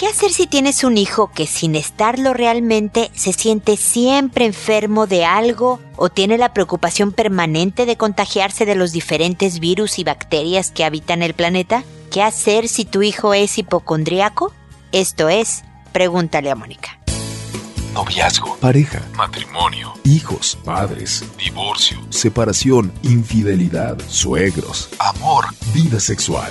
¿Qué hacer si tienes un hijo que sin estarlo realmente se siente siempre enfermo de algo o tiene la preocupación permanente de contagiarse de los diferentes virus y bacterias que habitan el planeta? ¿Qué hacer si tu hijo es hipocondríaco? Esto es, pregúntale a Mónica. Noviazgo, pareja, matrimonio, hijos, padres, divorcio, separación, infidelidad, suegros, amor, vida sexual.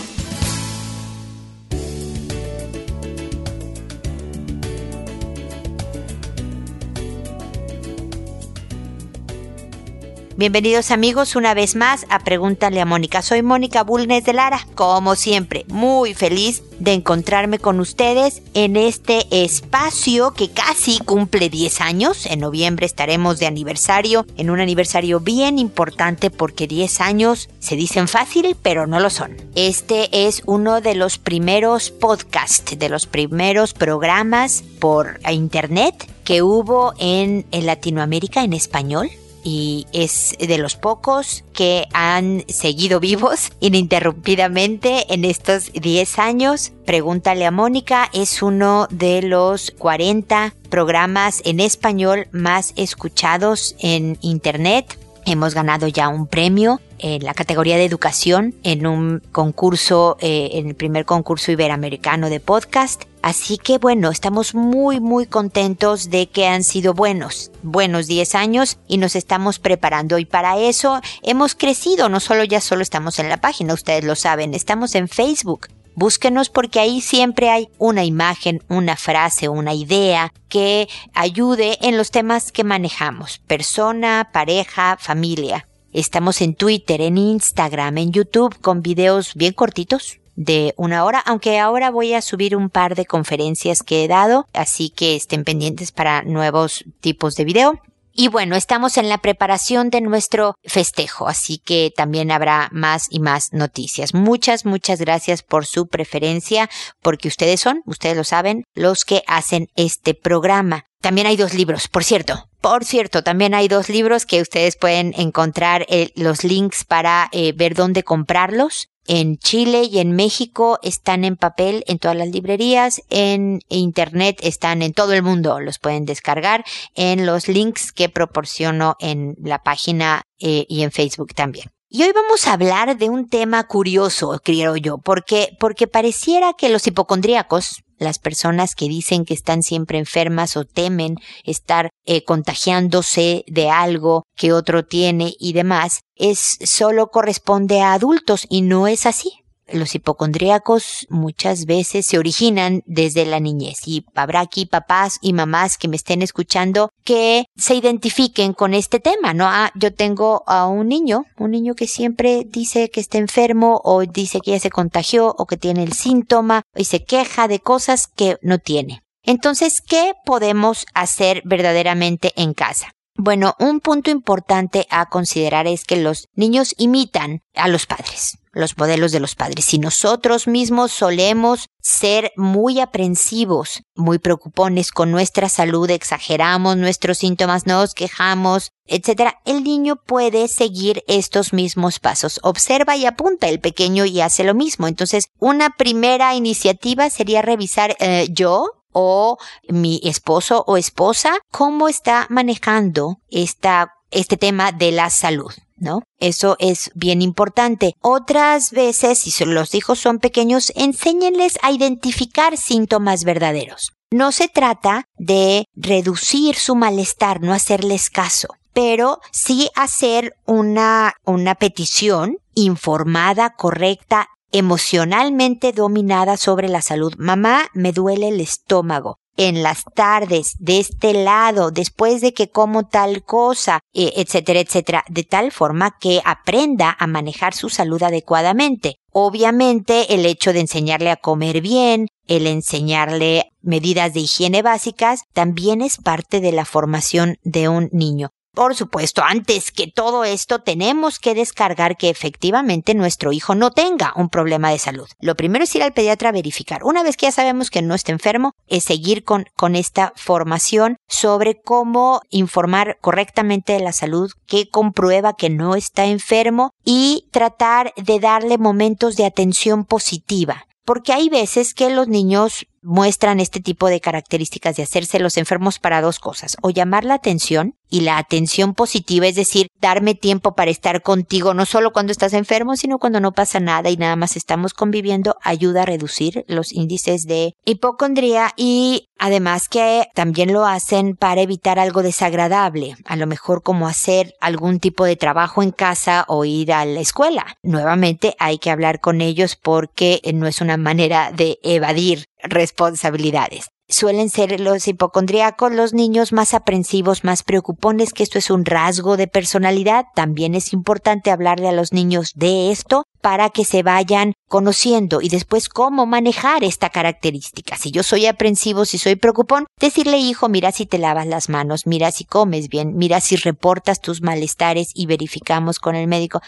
Bienvenidos amigos una vez más a Pregúntale a Mónica. Soy Mónica Bulnes de Lara, como siempre, muy feliz de encontrarme con ustedes en este espacio que casi cumple 10 años. En noviembre estaremos de aniversario, en un aniversario bien importante porque 10 años se dicen fácil, pero no lo son. Este es uno de los primeros podcasts, de los primeros programas por internet que hubo en, en Latinoamérica en español y es de los pocos que han seguido vivos ininterrumpidamente en estos 10 años. Pregúntale a Mónica es uno de los 40 programas en español más escuchados en Internet. Hemos ganado ya un premio en la categoría de educación en un concurso, eh, en el primer concurso iberoamericano de podcast. Así que bueno, estamos muy muy contentos de que han sido buenos, buenos 10 años y nos estamos preparando y para eso hemos crecido, no solo ya solo estamos en la página, ustedes lo saben, estamos en Facebook. Búsquenos porque ahí siempre hay una imagen, una frase, una idea que ayude en los temas que manejamos. Persona, pareja, familia. Estamos en Twitter, en Instagram, en YouTube con videos bien cortitos de una hora, aunque ahora voy a subir un par de conferencias que he dado, así que estén pendientes para nuevos tipos de video. Y bueno, estamos en la preparación de nuestro festejo, así que también habrá más y más noticias. Muchas, muchas gracias por su preferencia, porque ustedes son, ustedes lo saben, los que hacen este programa. También hay dos libros, por cierto. Por cierto, también hay dos libros que ustedes pueden encontrar eh, los links para eh, ver dónde comprarlos. En Chile y en México están en papel en todas las librerías, en internet están en todo el mundo, los pueden descargar en los links que proporciono en la página eh, y en Facebook también. Y hoy vamos a hablar de un tema curioso, creo yo, porque, porque pareciera que los hipocondríacos, las personas que dicen que están siempre enfermas o temen estar eh, contagiándose de algo que otro tiene y demás, es solo corresponde a adultos y no es así. Los hipocondríacos muchas veces se originan desde la niñez y habrá aquí papás y mamás que me estén escuchando que se identifiquen con este tema, ¿no? Ah, yo tengo a un niño, un niño que siempre dice que está enfermo o dice que ya se contagió o que tiene el síntoma y se queja de cosas que no tiene. Entonces, ¿qué podemos hacer verdaderamente en casa? Bueno, un punto importante a considerar es que los niños imitan a los padres, los modelos de los padres. Si nosotros mismos solemos ser muy aprensivos, muy preocupones con nuestra salud, exageramos nuestros síntomas, nos quejamos, etc., el niño puede seguir estos mismos pasos. Observa y apunta el pequeño y hace lo mismo. Entonces, una primera iniciativa sería revisar eh, yo o mi esposo o esposa, cómo está manejando esta, este tema de la salud. ¿No? Eso es bien importante. Otras veces, si los hijos son pequeños, enséñenles a identificar síntomas verdaderos. No se trata de reducir su malestar, no hacerles caso, pero sí hacer una, una petición informada, correcta, emocionalmente dominada sobre la salud. Mamá, me duele el estómago. En las tardes, de este lado, después de que como tal cosa, eh, etcétera, etcétera, de tal forma que aprenda a manejar su salud adecuadamente. Obviamente, el hecho de enseñarle a comer bien, el enseñarle medidas de higiene básicas, también es parte de la formación de un niño. Por supuesto, antes que todo esto tenemos que descargar que efectivamente nuestro hijo no tenga un problema de salud. Lo primero es ir al pediatra a verificar. Una vez que ya sabemos que no está enfermo, es seguir con, esta formación sobre cómo informar correctamente de la salud, que comprueba que no está enfermo y tratar de darle momentos de atención positiva porque hay veces que los niños muestran este tipo de características de hacerse los enfermos para dos cosas, o llamar la atención y la atención positiva, es decir, darme tiempo para estar contigo, no solo cuando estás enfermo, sino cuando no pasa nada y nada más estamos conviviendo, ayuda a reducir los índices de hipocondría y además que también lo hacen para evitar algo desagradable, a lo mejor como hacer algún tipo de trabajo en casa o ir a la escuela. Nuevamente hay que hablar con ellos porque no es una manera de evadir responsabilidades. Suelen ser los hipocondríacos los niños más aprensivos, más preocupones, que esto es un rasgo de personalidad. También es importante hablarle a los niños de esto para que se vayan conociendo y después cómo manejar esta característica. Si yo soy aprensivo, si soy preocupón, decirle hijo, mira si te lavas las manos, mira si comes bien, mira si reportas tus malestares y verificamos con el médico,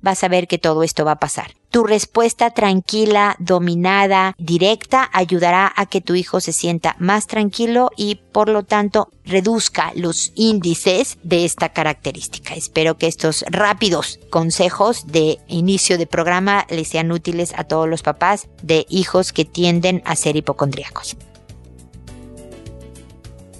vas a ver que todo esto va a pasar. Tu respuesta tranquila, dominada, directa ayudará a que tu hijo se sienta más tranquilo y por lo tanto reduzca los índices de esta característica. Espero que estos rápidos consejos de inicio de programa les sean útiles a todos los papás de hijos que tienden a ser hipocondríacos.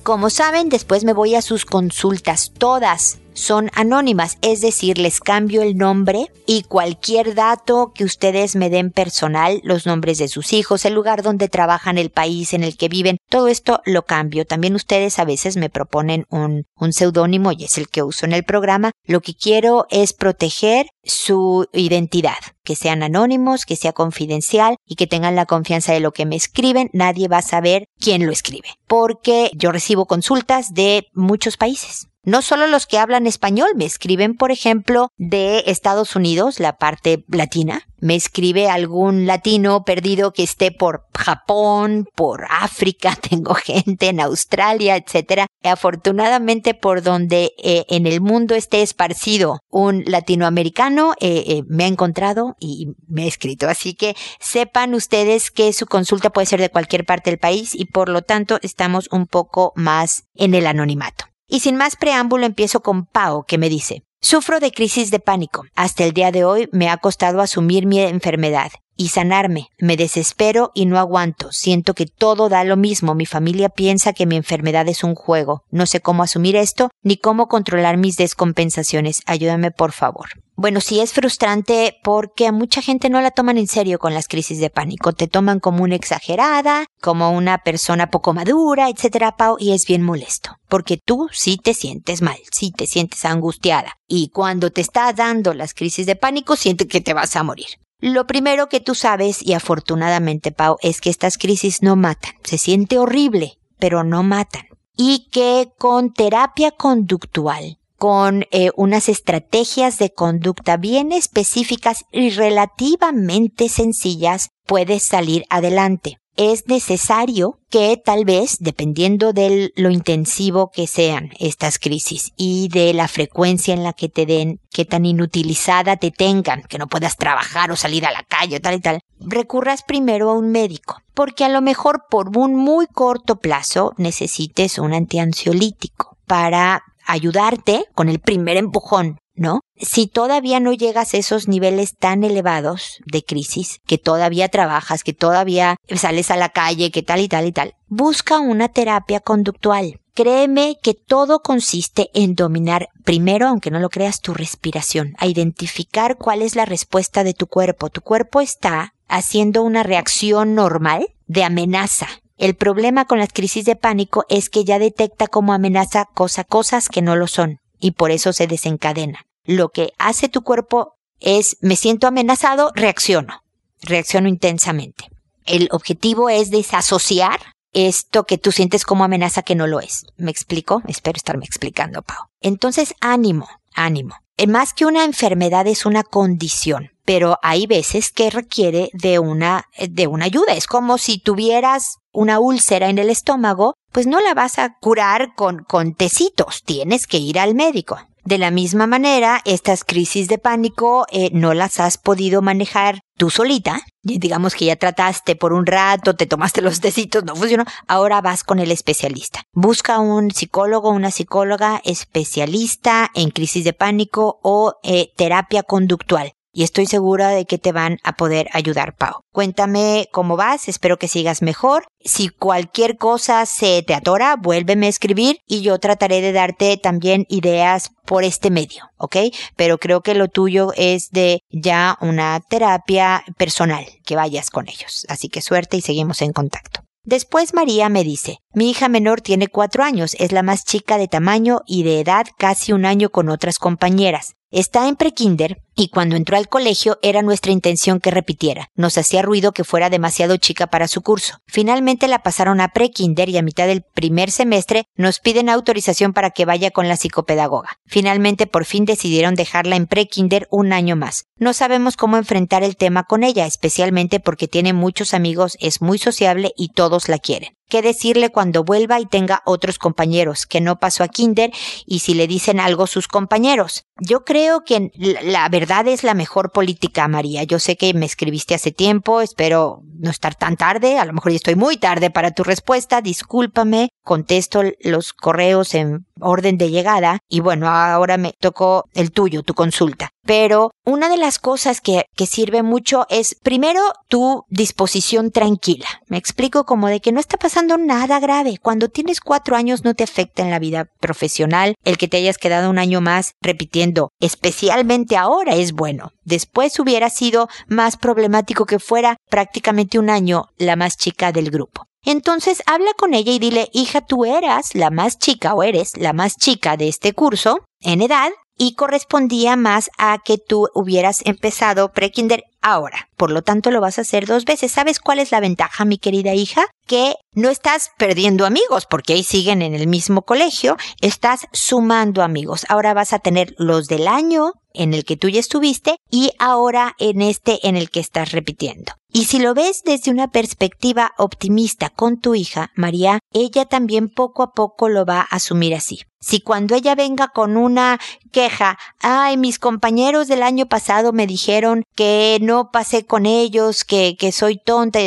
Como saben, después me voy a sus consultas, todas son anónimas, es decir, les cambio el nombre y cualquier dato que ustedes me den personal, los nombres de sus hijos, el lugar donde trabajan, el país en el que viven, todo esto lo cambio. También ustedes a veces me proponen un, un seudónimo y es el que uso en el programa. Lo que quiero es proteger su identidad, que sean anónimos, que sea confidencial y que tengan la confianza de lo que me escriben. Nadie va a saber quién lo escribe, porque yo recibo consultas de muchos países no solo los que hablan español, me escriben, por ejemplo, de Estados Unidos, la parte latina. Me escribe algún latino perdido que esté por Japón, por África, tengo gente en Australia, etcétera. Afortunadamente, por donde eh, en el mundo esté esparcido un latinoamericano, eh, eh, me ha encontrado y me ha escrito. Así que sepan ustedes que su consulta puede ser de cualquier parte del país y por lo tanto estamos un poco más en el anonimato. Y sin más preámbulo empiezo con Pau, que me dice, Sufro de crisis de pánico. Hasta el día de hoy me ha costado asumir mi enfermedad y sanarme. Me desespero y no aguanto. Siento que todo da lo mismo. Mi familia piensa que mi enfermedad es un juego. No sé cómo asumir esto ni cómo controlar mis descompensaciones. Ayúdame por favor. Bueno, sí es frustrante porque a mucha gente no la toman en serio con las crisis de pánico. Te toman como una exagerada, como una persona poco madura, etcétera, Pau, y es bien molesto. Porque tú sí te sientes mal, sí te sientes angustiada. Y cuando te está dando las crisis de pánico, sientes que te vas a morir. Lo primero que tú sabes, y afortunadamente, Pau, es que estas crisis no matan. Se siente horrible, pero no matan. Y que con terapia conductual, con eh, unas estrategias de conducta bien específicas y relativamente sencillas, puedes salir adelante. Es necesario que tal vez, dependiendo de lo intensivo que sean estas crisis y de la frecuencia en la que te den, qué tan inutilizada te tengan, que no puedas trabajar o salir a la calle o tal y tal, recurras primero a un médico, porque a lo mejor por un muy corto plazo necesites un antiansiolítico para ayudarte con el primer empujón ¿no? Si todavía no llegas a esos niveles tan elevados de crisis, que todavía trabajas, que todavía sales a la calle, que tal y tal y tal, busca una terapia conductual. Créeme que todo consiste en dominar primero, aunque no lo creas, tu respiración, a identificar cuál es la respuesta de tu cuerpo. Tu cuerpo está haciendo una reacción normal de amenaza. El problema con las crisis de pánico es que ya detecta como amenaza cosa, cosas que no lo son y por eso se desencadena. Lo que hace tu cuerpo es me siento amenazado, reacciono, reacciono intensamente. El objetivo es desasociar esto que tú sientes como amenaza que no lo es. ¿Me explico? Espero estarme explicando, Pau. Entonces, ánimo, ánimo. Eh, más que una enfermedad es una condición. Pero hay veces que requiere de una, de una ayuda. Es como si tuvieras una úlcera en el estómago, pues no la vas a curar con, con tecitos, tienes que ir al médico. De la misma manera, estas crisis de pánico eh, no las has podido manejar tú solita. Digamos que ya trataste por un rato, te tomaste los tecitos, no funcionó. Ahora vas con el especialista. Busca un psicólogo, una psicóloga especialista en crisis de pánico o eh, terapia conductual y estoy segura de que te van a poder ayudar, Pau. Cuéntame cómo vas, espero que sigas mejor. Si cualquier cosa se te atora, vuélveme a escribir y yo trataré de darte también ideas por este medio, ¿ok? Pero creo que lo tuyo es de ya una terapia personal, que vayas con ellos. Así que suerte y seguimos en contacto. Después María me dice, mi hija menor tiene cuatro años, es la más chica de tamaño y de edad casi un año con otras compañeras. Está en prekinder y cuando entró al colegio era nuestra intención que repitiera. Nos hacía ruido que fuera demasiado chica para su curso. Finalmente la pasaron a prekinder y a mitad del primer semestre nos piden autorización para que vaya con la psicopedagoga. Finalmente por fin decidieron dejarla en prekinder un año más. No sabemos cómo enfrentar el tema con ella, especialmente porque tiene muchos amigos, es muy sociable y todos la quieren qué decirle cuando vuelva y tenga otros compañeros, que no pasó a kinder y si le dicen algo sus compañeros. Yo creo que la verdad es la mejor política, María. Yo sé que me escribiste hace tiempo, espero no estar tan tarde, a lo mejor ya estoy muy tarde para tu respuesta, discúlpame, contesto los correos en orden de llegada y bueno, ahora me tocó el tuyo, tu consulta. Pero una de las cosas que, que sirve mucho es primero tu disposición tranquila. Me explico como de que no está pasando nada grave. Cuando tienes cuatro años no te afecta en la vida profesional. El que te hayas quedado un año más repitiendo, especialmente ahora, es bueno. Después hubiera sido más problemático que fuera prácticamente un año la más chica del grupo. Entonces habla con ella y dile, hija, tú eras la más chica o eres la más chica de este curso en edad y correspondía más a que tú hubieras empezado prekinder ahora. Por lo tanto, lo vas a hacer dos veces. ¿Sabes cuál es la ventaja, mi querida hija? Que no estás perdiendo amigos porque ahí siguen en el mismo colegio, estás sumando amigos. Ahora vas a tener los del año en el que tú ya estuviste y ahora en este en el que estás repitiendo. Y si lo ves desde una perspectiva optimista con tu hija, María, ella también poco a poco lo va a asumir así. Si cuando ella venga con una queja, ay, mis compañeros del año pasado me dijeron que no pasé con ellos, que, que soy tonta,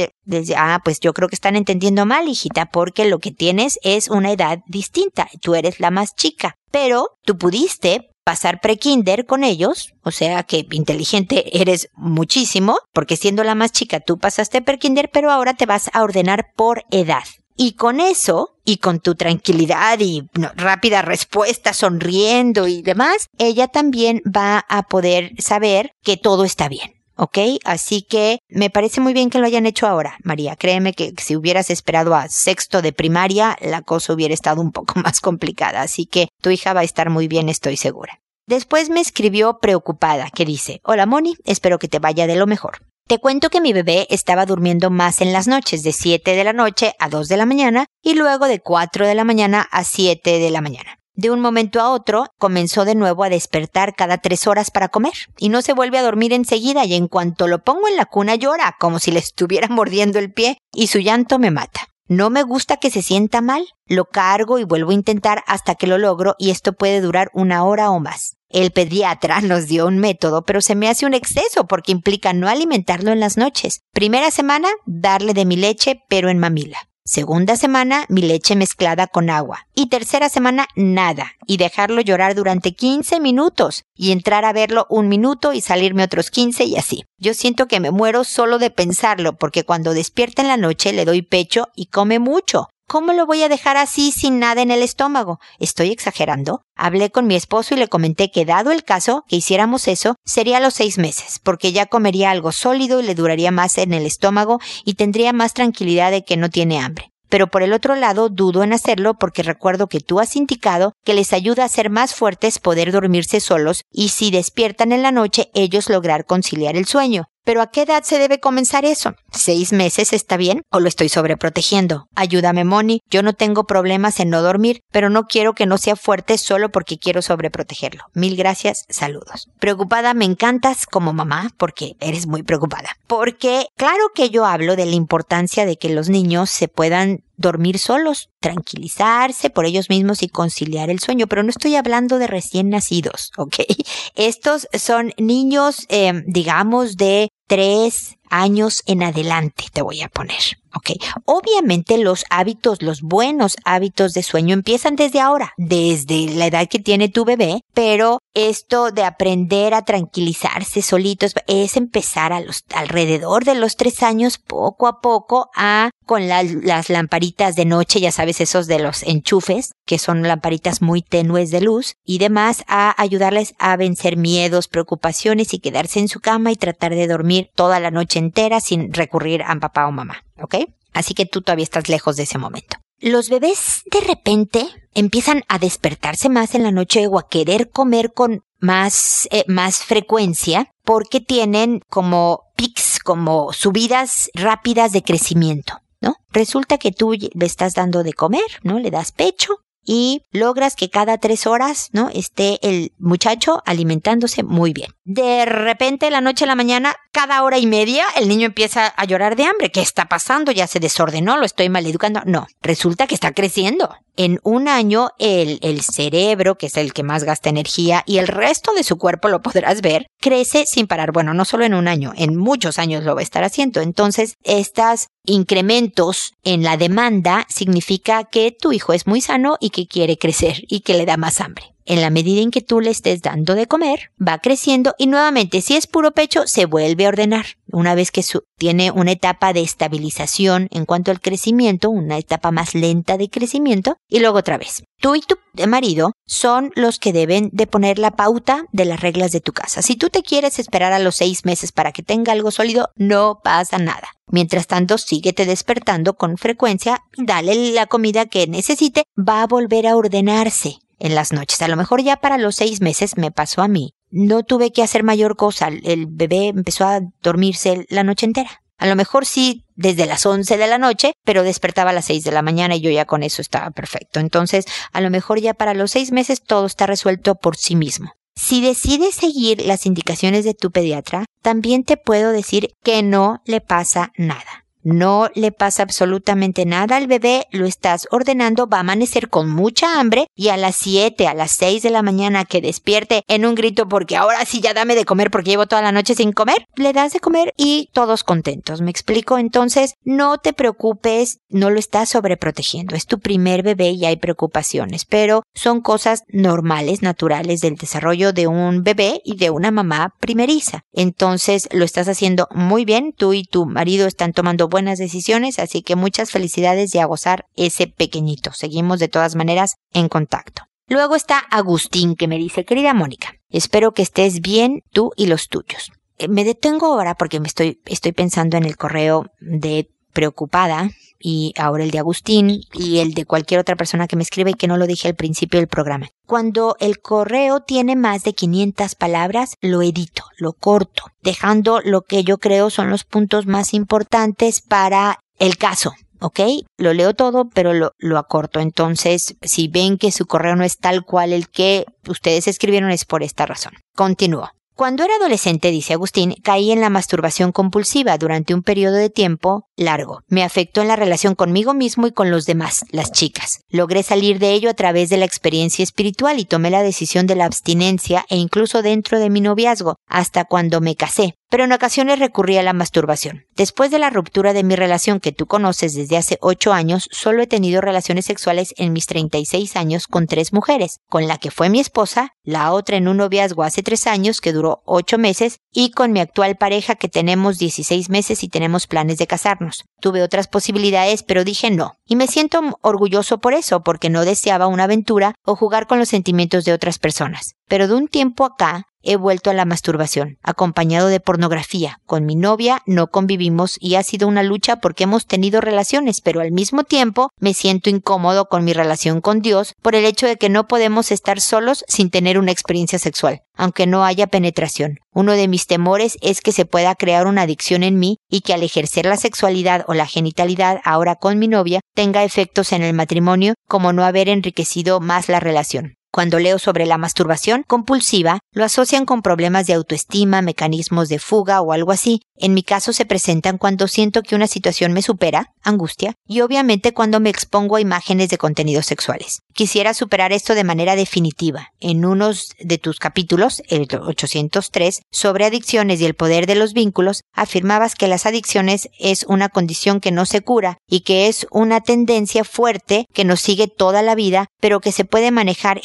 ah, pues yo creo que están entendiendo mal, hijita, porque lo que tienes es una edad distinta. Tú eres la más chica. Pero tú pudiste pasar prekinder con ellos, o sea que inteligente eres muchísimo, porque siendo la más chica tú pasaste prekinder, pero ahora te vas a ordenar por edad. Y con eso, y con tu tranquilidad y rápida respuesta, sonriendo y demás, ella también va a poder saber que todo está bien. ¿Ok? Así que me parece muy bien que lo hayan hecho ahora, María. Créeme que si hubieras esperado a sexto de primaria, la cosa hubiera estado un poco más complicada. Así que tu hija va a estar muy bien, estoy segura. Después me escribió preocupada, que dice, Hola Moni, espero que te vaya de lo mejor. Te cuento que mi bebé estaba durmiendo más en las noches, de 7 de la noche a 2 de la mañana y luego de 4 de la mañana a 7 de la mañana. De un momento a otro, comenzó de nuevo a despertar cada tres horas para comer, y no se vuelve a dormir enseguida, y en cuanto lo pongo en la cuna llora, como si le estuviera mordiendo el pie, y su llanto me mata. No me gusta que se sienta mal, lo cargo y vuelvo a intentar hasta que lo logro, y esto puede durar una hora o más. El pediatra nos dio un método, pero se me hace un exceso porque implica no alimentarlo en las noches. Primera semana, darle de mi leche, pero en mamila. Segunda semana, mi leche mezclada con agua. Y tercera semana, nada. Y dejarlo llorar durante 15 minutos. Y entrar a verlo un minuto y salirme otros 15 y así. Yo siento que me muero solo de pensarlo porque cuando despierta en la noche le doy pecho y come mucho. ¿Cómo lo voy a dejar así sin nada en el estómago? ¿Estoy exagerando? Hablé con mi esposo y le comenté que dado el caso que hiciéramos eso, sería a los seis meses, porque ya comería algo sólido y le duraría más en el estómago y tendría más tranquilidad de que no tiene hambre. Pero por el otro lado, dudo en hacerlo porque recuerdo que tú has indicado que les ayuda a ser más fuertes poder dormirse solos y si despiertan en la noche ellos lograr conciliar el sueño. Pero ¿a qué edad se debe comenzar eso? ¿Seis meses está bien o lo estoy sobreprotegiendo? Ayúdame, Moni. Yo no tengo problemas en no dormir, pero no quiero que no sea fuerte solo porque quiero sobreprotegerlo. Mil gracias, saludos. Preocupada, me encantas como mamá porque eres muy preocupada. Porque claro que yo hablo de la importancia de que los niños se puedan dormir solos, tranquilizarse por ellos mismos y conciliar el sueño, pero no estoy hablando de recién nacidos, ¿ok? Estos son niños, eh, digamos, de tres años en adelante, te voy a poner. ¿ok? Obviamente los hábitos, los buenos hábitos de sueño empiezan desde ahora, desde la edad que tiene tu bebé, pero esto de aprender a tranquilizarse solitos es empezar a los, alrededor de los tres años, poco a poco, a con las lamparitas de noche, ya sabes, esos de los enchufes, que son lamparitas muy tenues de luz, y demás, a ayudarles a vencer miedos, preocupaciones y quedarse en su cama y tratar de dormir toda la noche entera sin recurrir a papá o mamá. ¿ok? Así que tú todavía estás lejos de ese momento. Los bebés de repente empiezan a despertarse más en la noche o a querer comer con más, eh, más frecuencia porque tienen como pics, como subidas rápidas de crecimiento, ¿no? Resulta que tú le estás dando de comer, ¿no? Le das pecho y logras que cada tres horas, ¿no? Esté el muchacho alimentándose muy bien. De repente, la noche a la mañana, cada hora y media, el niño empieza a llorar de hambre. ¿Qué está pasando? ¿Ya se desordenó? ¿Lo estoy maleducando? No, resulta que está creciendo. En un año, el, el cerebro, que es el que más gasta energía, y el resto de su cuerpo, lo podrás ver, crece sin parar. Bueno, no solo en un año, en muchos años lo va a estar haciendo. Entonces, estos incrementos en la demanda significa que tu hijo es muy sano y que quiere crecer y que le da más hambre. En la medida en que tú le estés dando de comer, va creciendo y nuevamente si es puro pecho, se vuelve a ordenar. Una vez que tiene una etapa de estabilización en cuanto al crecimiento, una etapa más lenta de crecimiento, y luego otra vez. Tú y tu marido son los que deben de poner la pauta de las reglas de tu casa. Si tú te quieres esperar a los seis meses para que tenga algo sólido, no pasa nada. Mientras tanto, síguete despertando con frecuencia, dale la comida que necesite, va a volver a ordenarse en las noches. A lo mejor ya para los seis meses me pasó a mí. No tuve que hacer mayor cosa. El bebé empezó a dormirse la noche entera. A lo mejor sí desde las once de la noche, pero despertaba a las seis de la mañana y yo ya con eso estaba perfecto. Entonces, a lo mejor ya para los seis meses todo está resuelto por sí mismo. Si decides seguir las indicaciones de tu pediatra, también te puedo decir que no le pasa nada. No le pasa absolutamente nada al bebé, lo estás ordenando, va a amanecer con mucha hambre y a las 7, a las 6 de la mañana que despierte en un grito porque ahora sí ya dame de comer porque llevo toda la noche sin comer, le das de comer y todos contentos. ¿Me explico? Entonces, no te preocupes, no lo estás sobreprotegiendo. Es tu primer bebé y hay preocupaciones, pero son cosas normales, naturales del desarrollo de un bebé y de una mamá primeriza. Entonces, lo estás haciendo muy bien, tú y tu marido están tomando buenas decisiones, así que muchas felicidades y a gozar ese pequeñito. Seguimos de todas maneras en contacto. Luego está Agustín que me dice, querida Mónica, espero que estés bien tú y los tuyos. Eh, me detengo ahora porque me estoy, estoy pensando en el correo de preocupada y ahora el de Agustín y el de cualquier otra persona que me escribe y que no lo dije al principio del programa. Cuando el correo tiene más de 500 palabras, lo edito, lo corto, dejando lo que yo creo son los puntos más importantes para el caso. ¿ok? Lo leo todo, pero lo, lo acorto. Entonces, si ven que su correo no es tal cual el que ustedes escribieron, es por esta razón. Continúo. Cuando era adolescente, dice Agustín, caí en la masturbación compulsiva durante un periodo de tiempo largo. Me afectó en la relación conmigo mismo y con los demás, las chicas. Logré salir de ello a través de la experiencia espiritual y tomé la decisión de la abstinencia e incluso dentro de mi noviazgo, hasta cuando me casé pero en ocasiones recurría a la masturbación. Después de la ruptura de mi relación que tú conoces desde hace ocho años, solo he tenido relaciones sexuales en mis 36 años con tres mujeres, con la que fue mi esposa, la otra en un noviazgo hace tres años que duró ocho meses y con mi actual pareja que tenemos 16 meses y tenemos planes de casarnos. Tuve otras posibilidades, pero dije no. Y me siento orgulloso por eso, porque no deseaba una aventura o jugar con los sentimientos de otras personas. Pero de un tiempo acá he vuelto a la masturbación, acompañado de pornografía. Con mi novia no convivimos y ha sido una lucha porque hemos tenido relaciones, pero al mismo tiempo me siento incómodo con mi relación con Dios por el hecho de que no podemos estar solos sin tener una experiencia sexual, aunque no haya penetración. Uno de mis temores es que se pueda crear una adicción en mí y que al ejercer la sexualidad o la genitalidad ahora con mi novia tenga efectos en el matrimonio como no haber enriquecido más la relación. Cuando leo sobre la masturbación compulsiva, lo asocian con problemas de autoestima, mecanismos de fuga o algo así. En mi caso se presentan cuando siento que una situación me supera, angustia, y obviamente cuando me expongo a imágenes de contenidos sexuales. Quisiera superar esto de manera definitiva. En unos de tus capítulos, el 803, sobre adicciones y el poder de los vínculos, afirmabas que las adicciones es una condición que no se cura y que es una tendencia fuerte que nos sigue toda la vida, pero que se puede manejar.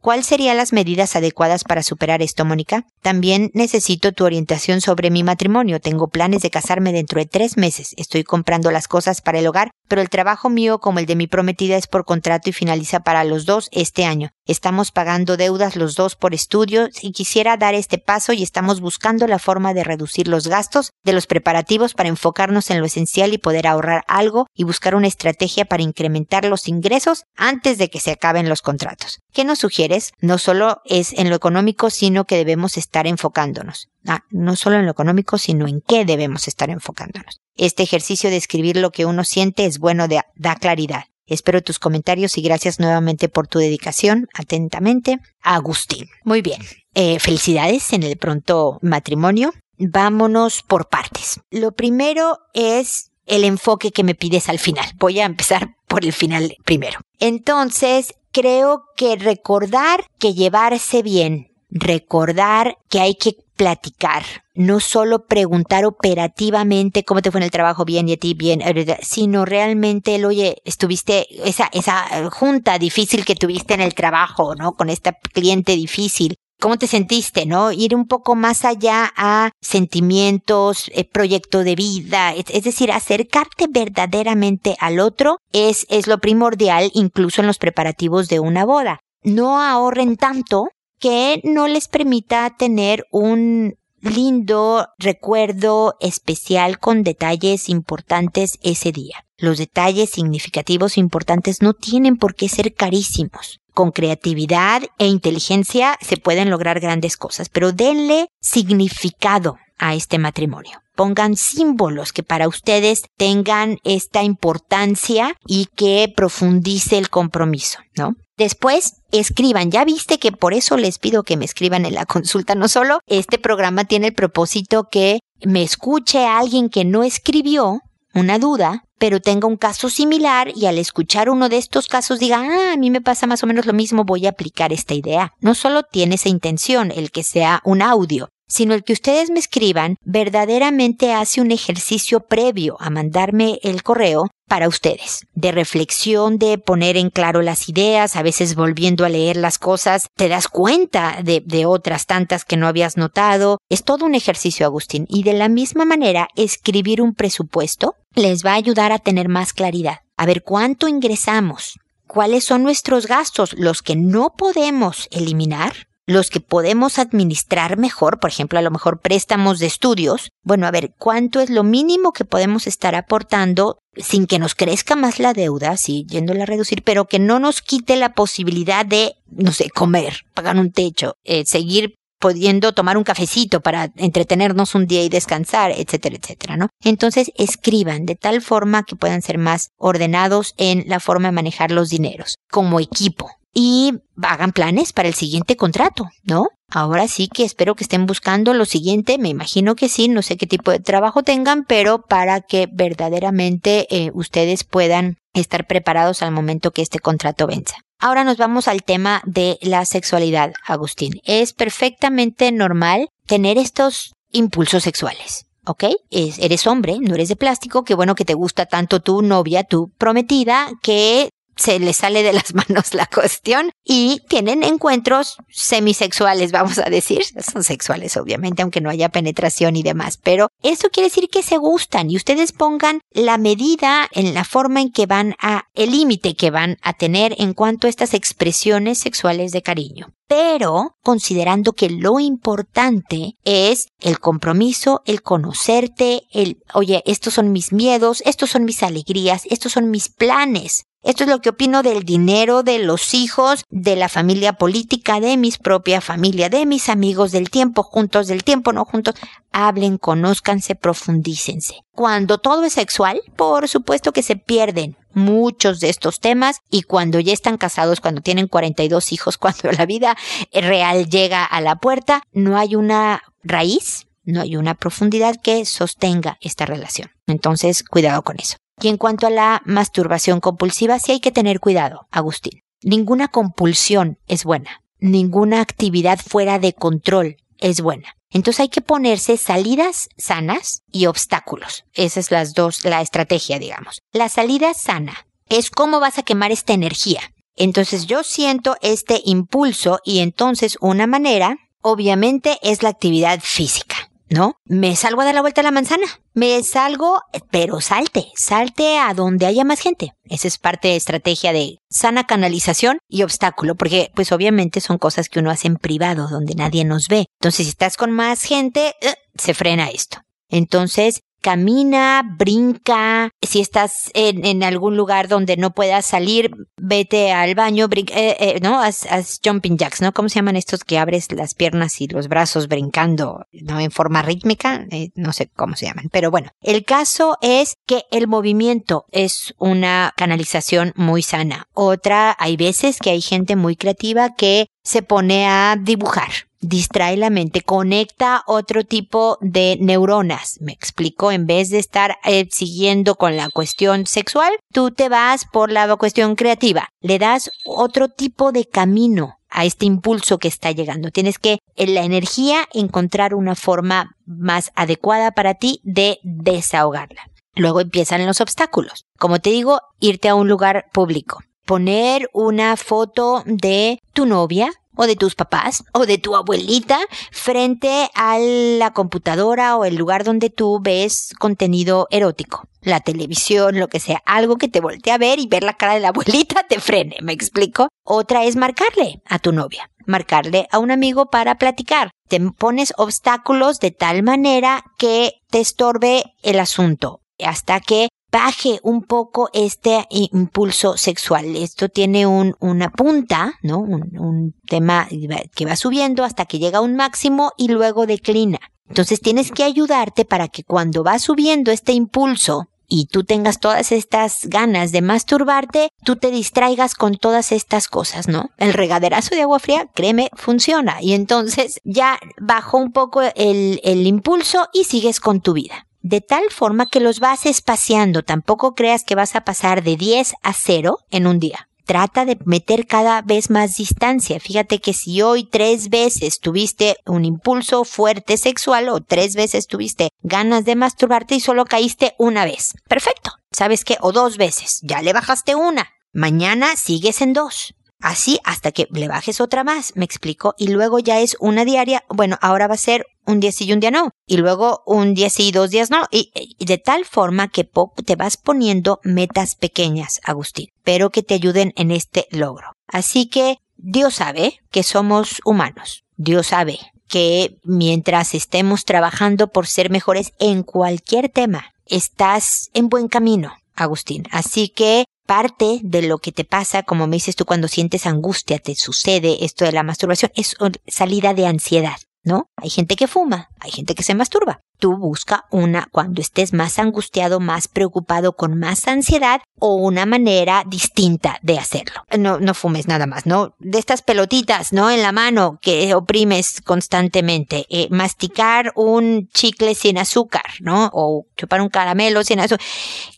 ¿Cuáles serían las medidas adecuadas para superar esto, Mónica? También necesito tu orientación sobre mi matrimonio. Tengo planes de casarme dentro de tres meses. Estoy comprando las cosas para el hogar, pero el trabajo mío como el de mi prometida es por contrato y finaliza para los dos este año. Estamos pagando deudas los dos por estudio y quisiera dar este paso y estamos buscando la forma de reducir los gastos de los preparativos para enfocarnos en lo esencial y poder ahorrar algo y buscar una estrategia para incrementar los ingresos antes de que se acaben los contratos. ¿Qué nos sugieres? No solo es en lo económico, sino que debemos estar enfocándonos. Ah, no solo en lo económico, sino en qué debemos estar enfocándonos. Este ejercicio de escribir lo que uno siente es bueno, de, da claridad. Espero tus comentarios y gracias nuevamente por tu dedicación. Atentamente, Agustín. Muy bien. Eh, felicidades en el pronto matrimonio. Vámonos por partes. Lo primero es el enfoque que me pides al final. Voy a empezar por el final primero. Entonces, creo que recordar que llevarse bien, recordar que hay que platicar, no solo preguntar operativamente cómo te fue en el trabajo bien y a ti bien, sino realmente el, oye, estuviste, esa, esa junta difícil que tuviste en el trabajo, ¿no? Con esta cliente difícil. ¿Cómo te sentiste, no? Ir un poco más allá a sentimientos, eh, proyecto de vida, es, decir, acercarte verdaderamente al otro es, es lo primordial incluso en los preparativos de una boda. No ahorren tanto que no les permita tener un lindo recuerdo especial con detalles importantes ese día. Los detalles significativos importantes no tienen por qué ser carísimos. Con creatividad e inteligencia se pueden lograr grandes cosas, pero denle significado a este matrimonio. Pongan símbolos que para ustedes tengan esta importancia y que profundice el compromiso, ¿no? Después, escriban. Ya viste que por eso les pido que me escriban en la consulta. No solo este programa tiene el propósito que me escuche a alguien que no escribió una duda, pero tenga un caso similar y al escuchar uno de estos casos diga, ah, a mí me pasa más o menos lo mismo, voy a aplicar esta idea. No solo tiene esa intención, el que sea un audio, sino el que ustedes me escriban verdaderamente hace un ejercicio previo a mandarme el correo para ustedes, de reflexión, de poner en claro las ideas, a veces volviendo a leer las cosas, te das cuenta de, otras tantas que no habías notado. Es todo un ejercicio, Agustín. Y de la misma manera, escribir un presupuesto les va a ayudar a tener más claridad. A ver cuánto ingresamos, cuáles son nuestros gastos, los que no podemos eliminar, los que podemos administrar mejor, por ejemplo, a lo mejor préstamos de estudios, bueno, a ver, ¿cuánto es lo mínimo que podemos estar aportando sin que nos crezca más la deuda, sí, yéndola a reducir, pero que no nos quite la posibilidad de, no sé, comer, pagar un techo, eh, seguir pudiendo tomar un cafecito para entretenernos un día y descansar, etcétera, etcétera, ¿no? Entonces escriban de tal forma que puedan ser más ordenados en la forma de manejar los dineros, como equipo, y hagan planes para el siguiente contrato, ¿no? Ahora sí que espero que estén buscando lo siguiente, me imagino que sí, no sé qué tipo de trabajo tengan, pero para que verdaderamente eh, ustedes puedan estar preparados al momento que este contrato venza. Ahora nos vamos al tema de la sexualidad, Agustín. Es perfectamente normal tener estos impulsos sexuales. ¿ok? eres hombre, no eres de plástico, qué bueno que te gusta tanto tu novia, tu prometida, que se les sale de las manos la cuestión y tienen encuentros semisexuales, vamos a decir. Son sexuales, obviamente, aunque no haya penetración y demás. Pero eso quiere decir que se gustan y ustedes pongan la medida en la forma en que van a, el límite que van a tener en cuanto a estas expresiones sexuales de cariño. Pero considerando que lo importante es el compromiso, el conocerte, el, oye, estos son mis miedos, estos son mis alegrías, estos son mis planes. Esto es lo que opino del dinero, de los hijos, de la familia política, de mis propia familia, de mis amigos, del tiempo juntos, del tiempo no juntos. Hablen, conózcanse, profundícense. Cuando todo es sexual, por supuesto que se pierden muchos de estos temas y cuando ya están casados, cuando tienen 42 hijos, cuando la vida real llega a la puerta, no hay una raíz, no hay una profundidad que sostenga esta relación. Entonces, cuidado con eso. Y en cuanto a la masturbación compulsiva, sí hay que tener cuidado, Agustín. Ninguna compulsión es buena. Ninguna actividad fuera de control es buena. Entonces hay que ponerse salidas sanas y obstáculos. Esa es las dos, la estrategia, digamos. La salida sana es cómo vas a quemar esta energía. Entonces yo siento este impulso y entonces una manera, obviamente, es la actividad física. ¿No? Me salgo a dar la vuelta a la manzana. Me salgo, pero salte, salte a donde haya más gente. Esa es parte de estrategia de sana canalización y obstáculo, porque pues obviamente son cosas que uno hace en privado, donde nadie nos ve. Entonces, si estás con más gente, eh, se frena esto. Entonces, camina, brinca. Si estás en, algún lugar donde no puedas salir, vete al baño, brinca, eh, eh, ¿no? Haz, jumping jacks, ¿no? ¿Cómo se llaman estos que abres las piernas y los brazos brincando, ¿no? En forma rítmica, eh, no sé cómo se llaman. Pero bueno, el caso es que el movimiento es una canalización muy sana. Otra, hay veces que hay gente muy creativa que se pone a dibujar distrae la mente, conecta otro tipo de neuronas. Me explico, en vez de estar eh, siguiendo con la cuestión sexual, tú te vas por la cuestión creativa. Le das otro tipo de camino a este impulso que está llegando. Tienes que en la energía encontrar una forma más adecuada para ti de desahogarla. Luego empiezan los obstáculos. Como te digo, irte a un lugar público. Poner una foto de tu novia o de tus papás o de tu abuelita frente a la computadora o el lugar donde tú ves contenido erótico. La televisión, lo que sea, algo que te voltee a ver y ver la cara de la abuelita te frene, ¿me explico? Otra es marcarle a tu novia, marcarle a un amigo para platicar. Te pones obstáculos de tal manera que te estorbe el asunto hasta que baje un poco este impulso sexual. Esto tiene un, una punta, ¿no? Un, un tema que va subiendo hasta que llega a un máximo y luego declina. Entonces tienes que ayudarte para que cuando va subiendo este impulso y tú tengas todas estas ganas de masturbarte, tú te distraigas con todas estas cosas, ¿no? El regaderazo de agua fría, créeme, funciona. Y entonces ya bajó un poco el, el impulso y sigues con tu vida de tal forma que los vas espaciando. Tampoco creas que vas a pasar de 10 a 0 en un día. Trata de meter cada vez más distancia. Fíjate que si hoy tres veces tuviste un impulso fuerte sexual o tres veces tuviste ganas de masturbarte y solo caíste una vez. Perfecto. ¿Sabes qué? O dos veces. Ya le bajaste una. Mañana sigues en dos. Así hasta que le bajes otra más, me explico, y luego ya es una diaria, bueno, ahora va a ser un día sí y un día no, y luego un día sí y dos días no, y, de tal forma que te vas poniendo metas pequeñas, Agustín, pero que te ayuden en este logro. Así que Dios sabe que somos humanos, Dios sabe que mientras estemos trabajando por ser mejores en cualquier tema, estás en buen camino, Agustín. Así que parte de lo que te pasa, como me dices tú, cuando sientes angustia, te sucede esto de la masturbación, es salida de ansiedad. ¿No? Hay gente que fuma, hay gente que se masturba. Tú busca una cuando estés más angustiado, más preocupado, con más ansiedad o una manera distinta de hacerlo. No, no fumes nada más, ¿no? De estas pelotitas, ¿no? En la mano que oprimes constantemente. Eh, masticar un chicle sin azúcar, ¿no? O chupar un caramelo sin azúcar.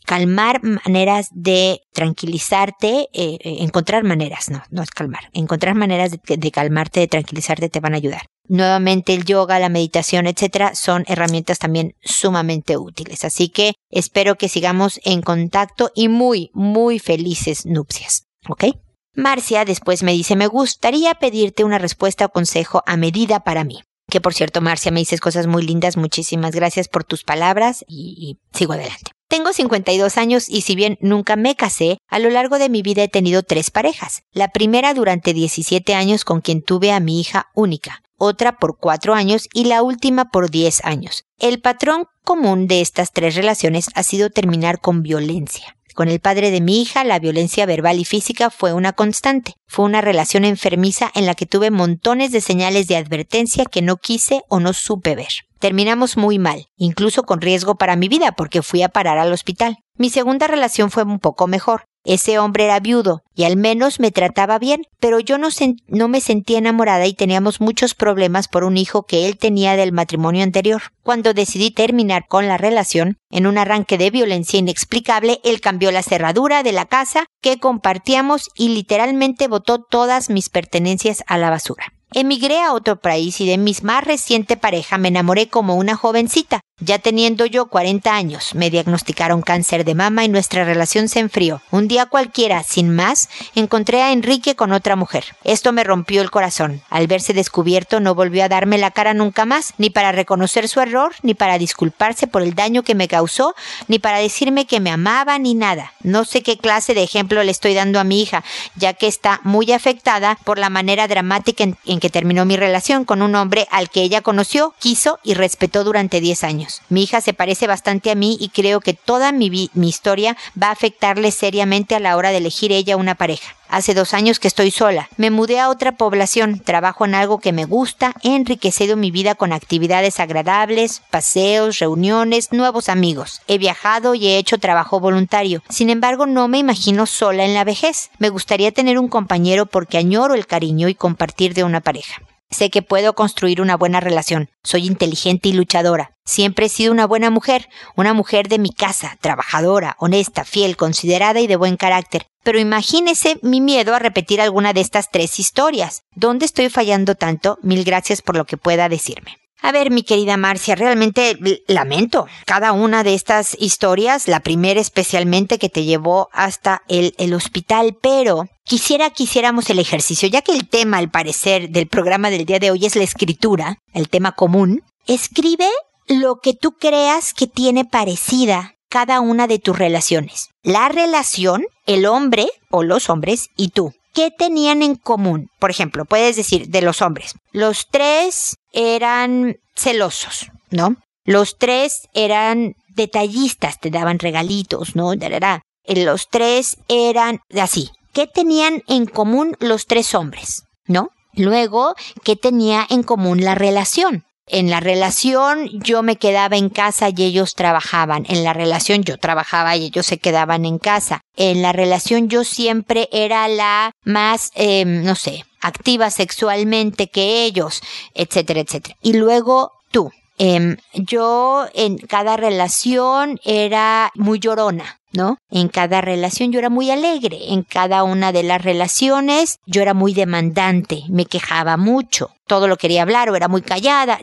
Calmar maneras de tranquilizarte, eh, eh, encontrar maneras, no, no es calmar. Encontrar maneras de calmarte, de tranquilizarte te van a ayudar. Nuevamente el yoga, la meditación, etcétera, son herramientas también sumamente útiles. Así que espero que sigamos en contacto y muy, muy felices nupcias. ¿Ok? Marcia después me dice, me gustaría pedirte una respuesta o consejo a medida para mí. Que por cierto, Marcia, me dices cosas muy lindas. Muchísimas gracias por tus palabras y, y sigo adelante. Tengo 52 años y si bien nunca me casé, a lo largo de mi vida he tenido tres parejas. La primera durante 17 años con quien tuve a mi hija única, otra por cuatro años y la última por 10 años. El patrón común de estas tres relaciones ha sido terminar con violencia. Con el padre de mi hija, la violencia verbal y física fue una constante. Fue una relación enfermiza en la que tuve montones de señales de advertencia que no quise o no supe ver. Terminamos muy mal, incluso con riesgo para mi vida porque fui a parar al hospital. Mi segunda relación fue un poco mejor. Ese hombre era viudo y al menos me trataba bien, pero yo no, me sentía enamorada y teníamos muchos problemas por un hijo que él tenía del matrimonio anterior. Cuando decidí terminar con la relación, en un arranque de violencia inexplicable, él cambió la cerradura de la casa que compartíamos y literalmente botó todas mis pertenencias a la basura. Emigré a otro país y de mi más reciente pareja me enamoré como una jovencita. Ya teniendo yo 40 años, me diagnosticaron cáncer de mama y nuestra relación se enfrió. Un día cualquiera, sin más, encontré a Enrique con otra mujer. Esto me rompió el corazón. Al verse descubierto no volvió a darme la cara nunca más, ni para reconocer su error, ni para disculparse por el daño que me causó, ni para decirme que me amaba, ni nada. No sé qué clase de ejemplo le estoy dando a mi hija, ya que está muy afectada por la manera dramática en, que terminó mi relación con un hombre al que ella conoció, quiso y respetó durante 10 años. Mi hija se parece bastante a mí y creo que toda mi, mi historia va a afectarle seriamente a la hora de elegir ella una pareja. Hace dos años que estoy sola. Me mudé a otra población, trabajo en algo que me gusta, he enriquecido mi vida con actividades agradables, paseos, reuniones, nuevos amigos. He viajado y he hecho trabajo voluntario. Sin embargo, no me imagino sola en la vejez. Me gustaría tener un compañero porque añoro el cariño y compartir de una pareja. Sé que puedo construir una buena relación. Soy inteligente y luchadora. Siempre he sido una buena mujer, una mujer de mi casa, trabajadora, honesta, fiel, considerada y de buen carácter. Pero imagínese mi miedo a repetir alguna de estas tres historias. ¿Dónde estoy fallando tanto? Mil gracias por lo que pueda decirme. A ver, mi querida Marcia, realmente lamento cada una de estas historias, la primera especialmente que te llevó hasta el, el hospital, pero quisiera que hiciéramos el ejercicio, ya que el tema, al parecer, del programa del día de hoy es la escritura, el tema común. Escribe lo que tú creas que tiene parecida cada una de tus relaciones. La relación, el hombre o los hombres y tú. ¿Qué tenían en común? Por ejemplo, puedes decir de los hombres. Los tres eran celosos, ¿no? Los tres eran detallistas, te daban regalitos, ¿no? Eh, los tres eran así. ¿Qué tenían en común los tres hombres? ¿No? Luego, ¿qué tenía en común la relación? En la relación yo me quedaba en casa y ellos trabajaban. En la relación yo trabajaba y ellos se quedaban en casa. En la relación yo siempre era la más, eh, no sé, activa sexualmente que ellos, etcétera, etcétera. Y luego tú. Eh, yo en cada relación era muy llorona. ¿no? En cada relación yo era muy alegre, en cada una de las relaciones yo era muy demandante, me quejaba mucho, todo lo quería hablar o era muy callada.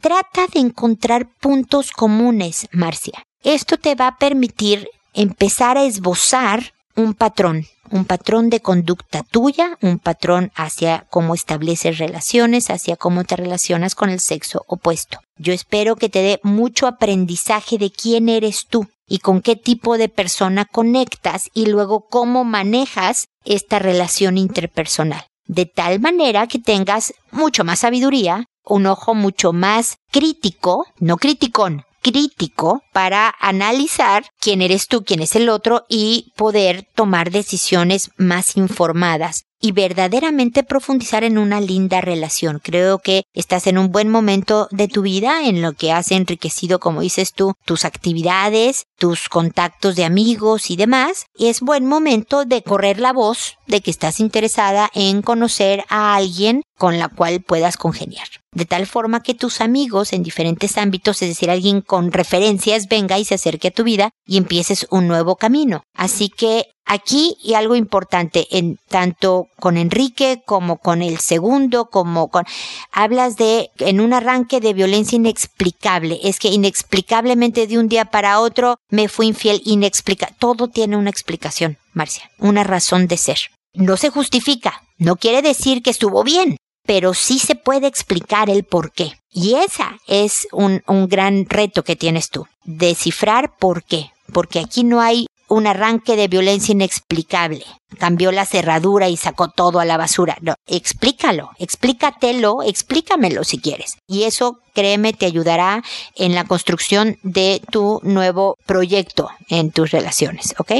Trata de encontrar puntos comunes, Marcia. Esto te va a permitir empezar a esbozar un patrón, un patrón de conducta tuya, un patrón hacia cómo estableces relaciones, hacia cómo te relacionas con el sexo opuesto. Yo espero que te dé mucho aprendizaje de quién eres tú, y con qué tipo de persona conectas y luego cómo manejas esta relación interpersonal. De tal manera que tengas mucho más sabiduría, un ojo mucho más crítico, no criticón, crítico para analizar quién eres tú, quién es el otro y poder tomar decisiones más informadas y verdaderamente profundizar en una linda relación. Creo que estás en un buen momento de tu vida en lo que has enriquecido, como dices tú, tus actividades, tus contactos de amigos y demás. Y es buen momento de correr la voz de que estás interesada en conocer a alguien con la cual puedas congeniar. De tal forma que tus amigos en diferentes ámbitos, es decir, alguien con referencias, venga y se acerque a tu vida y empieces un nuevo camino. Así que aquí y algo importante, en tanto con Enrique como con el segundo, como con, hablas de, en un arranque de violencia inexplicable. Es que inexplicablemente de un día para otro me fui infiel, inexplicable. Todo tiene una explicación, Marcia, una razón de ser. No se justifica, no quiere decir que estuvo bien, pero sí se puede explicar el por qué. Y esa es un, un gran reto que tienes tú, descifrar por qué. Porque aquí no hay un arranque de violencia inexplicable. Cambió la cerradura y sacó todo a la basura. No, explícalo, explícatelo, explícamelo si quieres. Y eso, créeme, te ayudará en la construcción de tu nuevo proyecto en tus relaciones, ¿ok?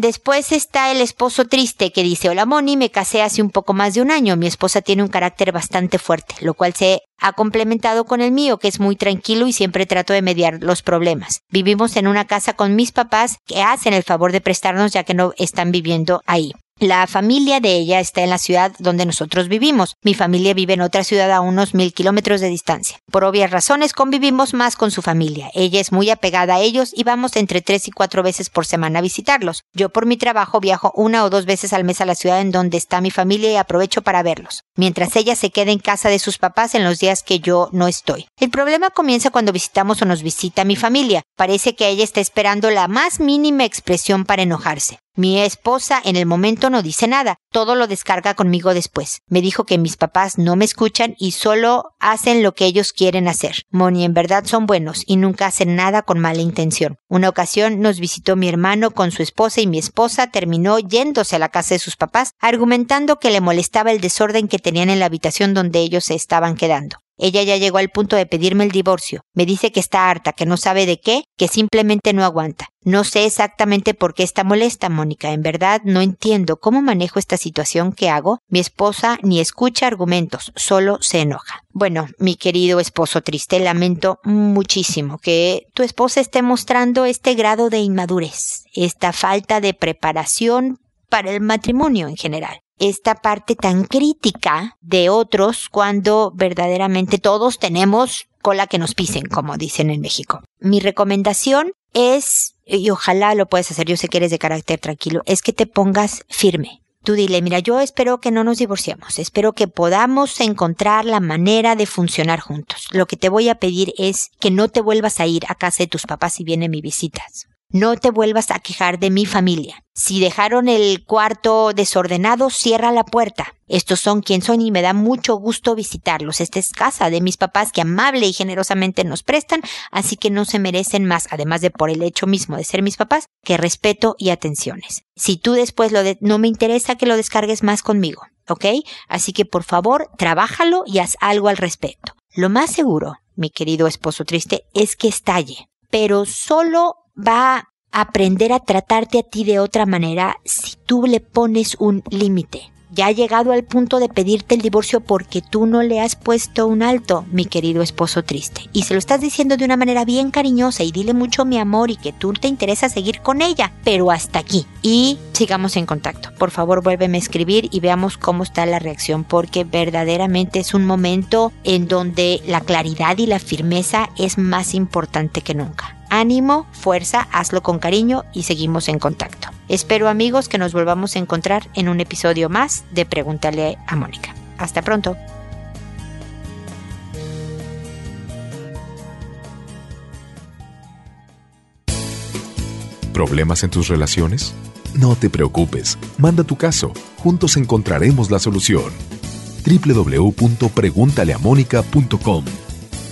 Después está el esposo triste que dice, hola Moni, me casé hace un poco más de un año. Mi esposa tiene un carácter bastante fuerte, lo cual se ha complementado con el mío, que es muy tranquilo y siempre trato de mediar los problemas. Vivimos en una casa con mis papás que hacen el favor de prestarnos ya que no están viviendo ahí. La familia de ella está en la ciudad donde nosotros vivimos. Mi familia vive en otra ciudad a unos mil kilómetros de distancia. Por obvias razones convivimos más con su familia. Ella es muy apegada a ellos y vamos entre tres y cuatro veces por semana a visitarlos. Yo por mi trabajo viajo una o dos veces al mes a la ciudad en donde está mi familia y aprovecho para verlos, mientras ella se queda en casa de sus papás en los días que yo no estoy. El problema comienza cuando visitamos o nos visita mi familia. Parece que ella está esperando la más mínima expresión para enojarse. Mi esposa en el momento no dice nada, todo lo descarga conmigo después. Me dijo que mis papás no me escuchan y solo hacen lo que ellos quieren hacer. Moni en verdad son buenos y nunca hacen nada con mala intención. Una ocasión nos visitó mi hermano con su esposa y mi esposa terminó yéndose a la casa de sus papás, argumentando que le molestaba el desorden que tenían en la habitación donde ellos se estaban quedando. Ella ya llegó al punto de pedirme el divorcio. Me dice que está harta, que no sabe de qué, que simplemente no aguanta. No sé exactamente por qué está molesta, Mónica. En verdad no entiendo cómo manejo esta situación que hago. Mi esposa ni escucha argumentos, solo se enoja. Bueno, mi querido esposo triste, lamento muchísimo que tu esposa esté mostrando este grado de inmadurez, esta falta de preparación para el matrimonio en general esta parte tan crítica de otros cuando verdaderamente todos tenemos cola que nos pisen, como dicen en México. Mi recomendación es, y ojalá lo puedes hacer, yo sé que eres de carácter tranquilo, es que te pongas firme. Tú dile, mira, yo espero que no nos divorciemos, espero que podamos encontrar la manera de funcionar juntos. Lo que te voy a pedir es que no te vuelvas a ir a casa de tus papás si vienen mis visitas. No te vuelvas a quejar de mi familia. Si dejaron el cuarto desordenado, cierra la puerta. Estos son quien son y me da mucho gusto visitarlos. Esta es casa de mis papás que amable y generosamente nos prestan, así que no se merecen más, además de por el hecho mismo de ser mis papás, que respeto y atenciones. Si tú después lo de no me interesa que lo descargues más conmigo, ¿ok? Así que por favor, trabájalo y haz algo al respecto. Lo más seguro, mi querido esposo triste, es que estalle, pero solo va a aprender a tratarte a ti de otra manera si tú le pones un límite. Ya ha llegado al punto de pedirte el divorcio porque tú no le has puesto un alto, mi querido esposo triste. Y se lo estás diciendo de una manera bien cariñosa y dile mucho mi amor y que tú te interesa seguir con ella, pero hasta aquí. Y sigamos en contacto. Por favor, vuélveme a escribir y veamos cómo está la reacción porque verdaderamente es un momento en donde la claridad y la firmeza es más importante que nunca. Ánimo, fuerza, hazlo con cariño y seguimos en contacto. Espero amigos que nos volvamos a encontrar en un episodio más de Pregúntale a Mónica. Hasta pronto. ¿Problemas en tus relaciones? No te preocupes, manda tu caso, juntos encontraremos la solución. www.preguntaleamónica.com